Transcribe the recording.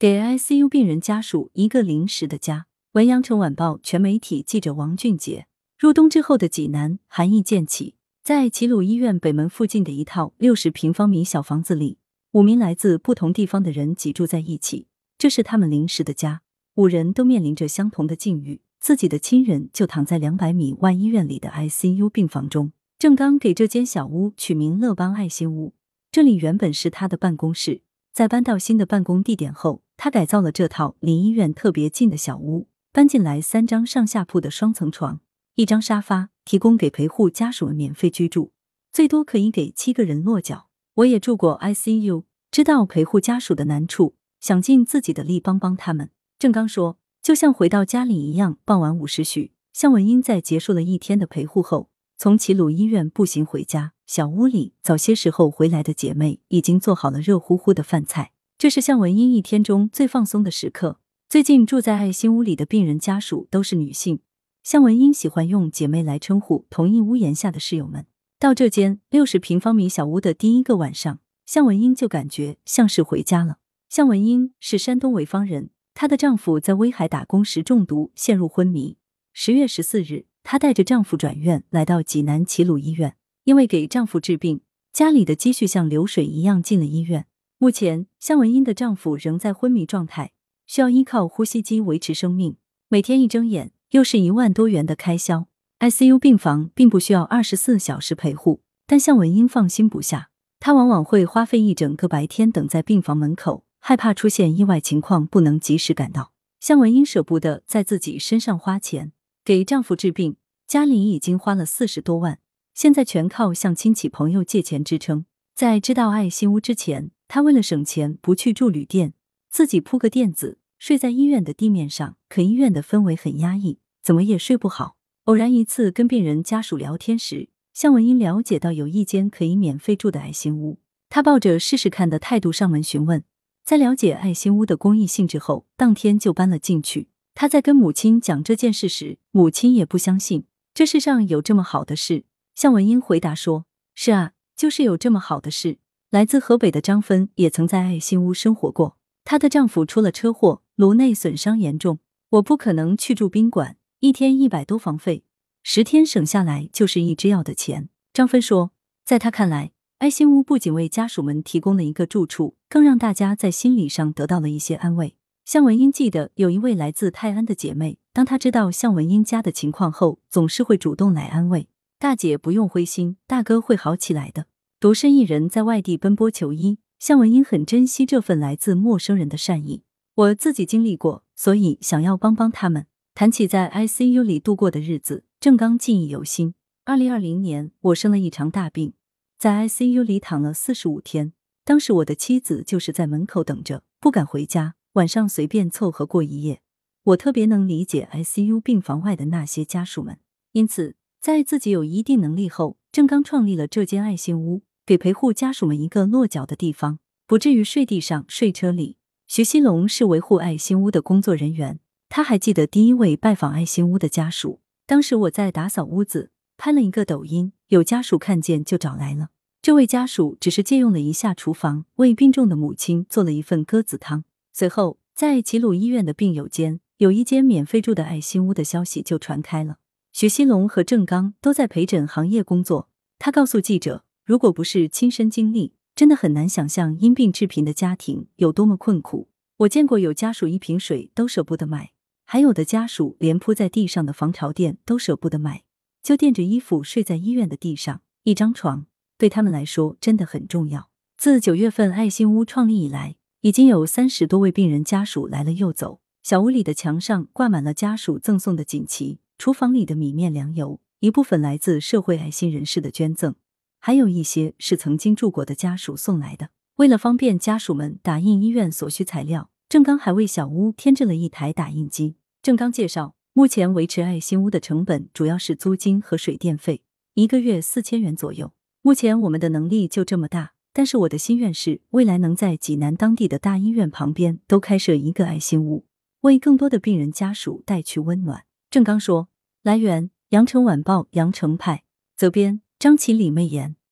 给 ICU 病人家属一个临时的家。文阳城晚报全媒体记者王俊杰。入冬之后的济南，寒意渐起，在齐鲁医院北门附近的一套六十平方米小房子里，五名来自不同地方的人挤住在一起，这是他们临时的家。五人都面临着相同的境遇，自己的亲人就躺在两百米外医院里的 ICU 病房中。郑刚给这间小屋取名“乐邦爱心屋”，这里原本是他的办公室。在搬到新的办公地点后，他改造了这套离医院特别近的小屋，搬进来三张上下铺的双层床，一张沙发，提供给陪护家属们免费居住，最多可以给七个人落脚。我也住过 ICU，知道陪护家属的难处，想尽自己的力帮帮他们。郑刚说：“就像回到家里一样。”傍晚五时许，向文英在结束了一天的陪护后。从齐鲁医院步行回家，小屋里早些时候回来的姐妹已经做好了热乎乎的饭菜。这是向文英一天中最放松的时刻。最近住在爱心屋里的病人家属都是女性，向文英喜欢用姐妹来称呼同一屋檐下的室友们。到这间六十平方米小屋的第一个晚上，向文英就感觉像是回家了。向文英是山东潍坊人，她的丈夫在威海打工时中毒，陷入昏迷。十月十四日。她带着丈夫转院，来到济南齐鲁医院。因为给丈夫治病，家里的积蓄像流水一样进了医院。目前，向文英的丈夫仍在昏迷状态，需要依靠呼吸机维持生命。每天一睁眼，又是一万多元的开销。ICU 病房并不需要二十四小时陪护，但向文英放心不下。她往往会花费一整个白天等在病房门口，害怕出现意外情况，不能及时赶到。向文英舍不得在自己身上花钱。给丈夫治病，家里已经花了四十多万，现在全靠向亲戚朋友借钱支撑。在知道爱心屋之前，她为了省钱不去住旅店，自己铺个垫子睡在医院的地面上。可医院的氛围很压抑，怎么也睡不好。偶然一次跟病人家属聊天时，向文英了解到有一间可以免费住的爱心屋，她抱着试试看的态度上门询问，在了解爱心屋的公益性质后，当天就搬了进去。他在跟母亲讲这件事时，母亲也不相信这世上有这么好的事。向文英回答说：“是啊，就是有这么好的事。”来自河北的张芬也曾在爱心屋生活过，她的丈夫出了车祸，颅内损伤严重。我不可能去住宾馆，一天一百多房费，十天省下来就是一支药的钱。张芬说，在她看来，爱心屋不仅为家属们提供了一个住处，更让大家在心理上得到了一些安慰。向文英记得有一位来自泰安的姐妹，当她知道向文英家的情况后，总是会主动来安慰大姐：“不用灰心，大哥会好起来的。”独身一人在外地奔波求医，向文英很珍惜这份来自陌生人的善意。我自己经历过，所以想要帮帮他们。谈起在 ICU 里度过的日子，郑刚记忆犹新。二零二零年，我生了一场大病，在 ICU 里躺了四十五天。当时我的妻子就是在门口等着，不敢回家。晚上随便凑合过一夜，我特别能理解 ICU 病房外的那些家属们。因此，在自己有一定能力后，郑刚创立了这间爱心屋，给陪护家属们一个落脚的地方，不至于睡地上、睡车里。徐熙龙是维护爱心屋的工作人员，他还记得第一位拜访爱心屋的家属。当时我在打扫屋子，拍了一个抖音，有家属看见就找来了。这位家属只是借用了一下厨房，为病重的母亲做了一份鸽子汤。随后，在齐鲁医院的病友间有一间免费住的爱心屋的消息就传开了。许西龙和郑刚都在陪诊行业工作。他告诉记者：“如果不是亲身经历，真的很难想象因病致贫的家庭有多么困苦。我见过有家属一瓶水都舍不得买，还有的家属连铺在地上的防潮垫都舍不得买，就垫着衣服睡在医院的地上。一张床对他们来说真的很重要。自九月份爱心屋创立以来。”已经有三十多位病人家属来了又走。小屋里的墙上挂满了家属赠送的锦旗，厨房里的米面粮油，一部分来自社会爱心人士的捐赠，还有一些是曾经住过的家属送来的。为了方便家属们打印医院所需材料，郑刚还为小屋添置了一台打印机。郑刚介绍，目前维持爱心屋的成本主要是租金和水电费，一个月四千元左右。目前我们的能力就这么大。但是我的心愿是，未来能在济南当地的大医院旁边都开设一个爱心屋，为更多的病人家属带去温暖。郑刚说：“来源：羊城晚报羊城派，责编：张起李媚妍。”